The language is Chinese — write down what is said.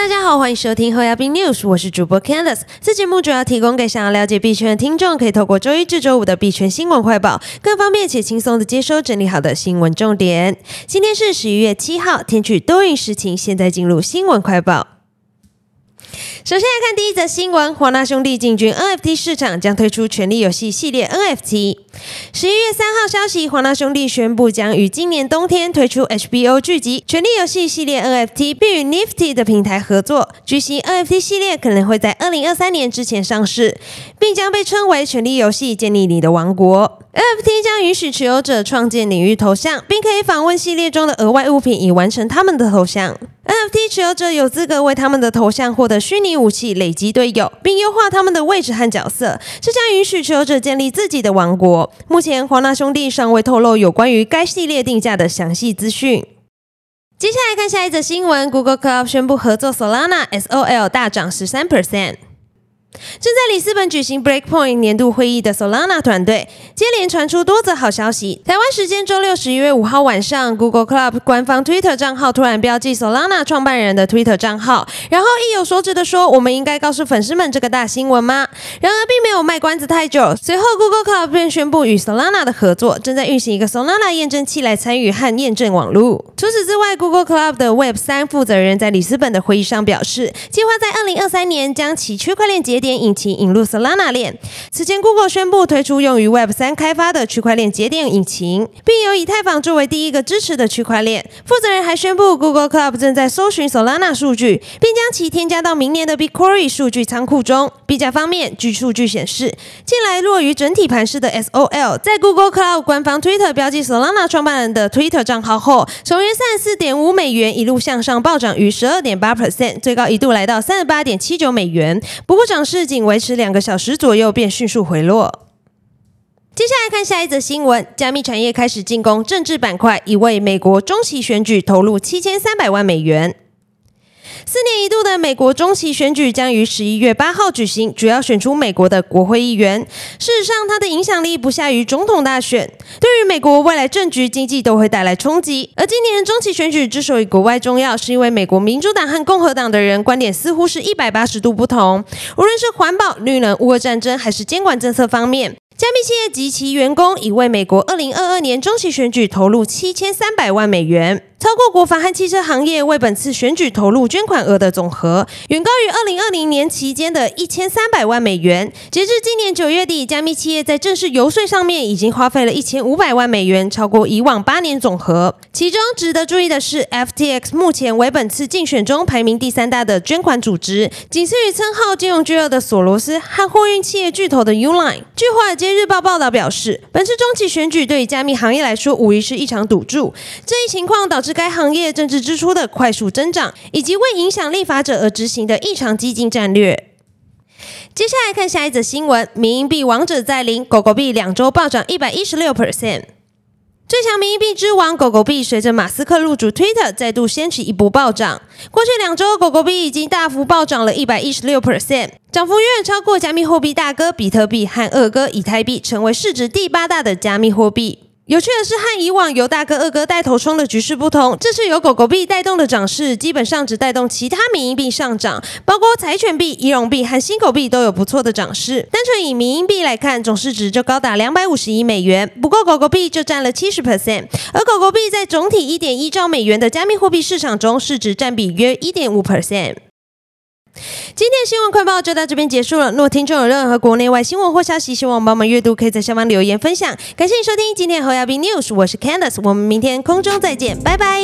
大家好，欢迎收听后牙兵 news，我是主播 Candice。这节目主要提供给想要了解币圈的听众，可以透过周一至周五的币圈新闻快报，更方便且轻松的接收整理好的新闻重点。今天是十一月七号，天气多云时晴。现在进入新闻快报。首先来看第一则新闻，华纳兄弟进军 NFT 市场，将推出《权力游戏》系列 NFT。十一月三号消息，华纳兄弟宣布将于今年冬天推出 HBO 剧集《权力游戏》系列 NFT，并与 Nifty 的平台合作。据悉，NFT 系列可能会在二零二三年之前上市，并将被称为《权力游戏：建立你的王国》。NFT 将允许持有者创建领域头像，并可以访问系列中的额外物品，以完成他们的头像。NFT 持有者有资格为他们的头像获得虚拟武器、累积队友，并优化他们的位置和角色。这将允许持有者建立自己的王国。目前，华纳兄弟尚未透露有关于该系列定价的详细资讯。接下来看下一则新闻：Google Cloud 宣布合作 Solana，SOL 大涨十三 percent。正在里斯本举行 Breakpoint 年度会议的 Solana 团队，接连传出多则好消息。台湾时间周六十一月五号晚上，Google Club 官方 Twitter 账号突然标记 Solana 创办人的 Twitter 账号，然后意有所指的说：“我们应该告诉粉丝们这个大新闻吗？”然而，并没有卖关子太久，随后 Google Club 便宣布与 Solana 的合作，正在运行一个 Solana 验证器来参与和验证网络。除此之外，Google Club 的 Web 三负责人在里斯本的会议上表示，计划在二零二三年将其区块链结点。引擎引入 Solana 链。此前，Google 宣布推出用于 Web 三开发的区块链节点引擎，并由以太坊作为第一个支持的区块链。负责人还宣布，Google Club 正在搜寻 Solana 数据，并将其添加到明年的 BigQuery 数据仓库中。币价方面，据数据显示，近来落于整体盘势的 SOL，在 Google Cloud 官方 Twitter 标记 Solana 创办人的 Twitter 账号后，首约三十四点五美元，一路向上暴涨逾十二点八 percent，最高一度来到三十八点七九美元。不过，涨。市仅维持两个小时左右，便迅速回落。接下来看下一则新闻：加密产业开始进攻政治板块，已为美国中期选举投入七千三百万美元。四年一度的美国中期选举将于十一月八号举行，主要选出美国的国会议员。事实上，它的影响力不下于总统大选，对于美国未来政局、经济都会带来冲击。而今年中期选举之所以国外重要，是因为美国民主党和共和党的人观点似乎是一百八十度不同，无论是环保、绿能、乌俄战争，还是监管政策方面。加密企业及其员工已为美国二零二二年中期选举投入七千三百万美元。超过国防和汽车行业为本次选举投入捐款额的总和，远高于二零二零年期间的一千三百万美元。截至今年九月底，加密企业在正式游说上面已经花费了一千五百万美元，超过以往八年总和。其中值得注意的是，FTX 目前为本次竞选中排名第三大的捐款组织，仅次于称号金融巨鳄的索罗斯和货运企业巨头的 Uline。据华尔街日报报道表示，本次中期选举对于加密行业来说无疑是一场赌注。这一情况导致。该行业政治支出的快速增长，以及为影响立法者而执行的异常激进战略。接下来看下一则新闻：民营币王者在临，狗狗币两周暴涨一百一十六 percent。最强民营币之王狗狗币，随着马斯克入主 Twitter，再度掀起一波暴涨。过去两周，狗狗币已经大幅暴涨了一百一十六 percent，涨幅远远超过加密货币大哥比特币和二哥以太币，成为市值第八大的加密货币。有趣的是，和以往由大哥、二哥带头冲的局势不同，这次由狗狗币带动的涨势，基本上只带动其他民营币上涨，包括柴犬币、仪容币和新狗币都有不错的涨势。单纯以民营币来看，总市值就高达两百五十亿美元，不过狗狗币就占了七十 percent，而狗狗币在总体一点一兆美元的加密货币市场中，市值占比约一点五 percent。今天新闻快报就到这边结束了。若听众有任何国内外新闻或消息，希望帮忙阅读，可以在下方留言分享。感谢你收听今天的侯亚斌 news，我是 Candice，我们明天空中再见，拜拜。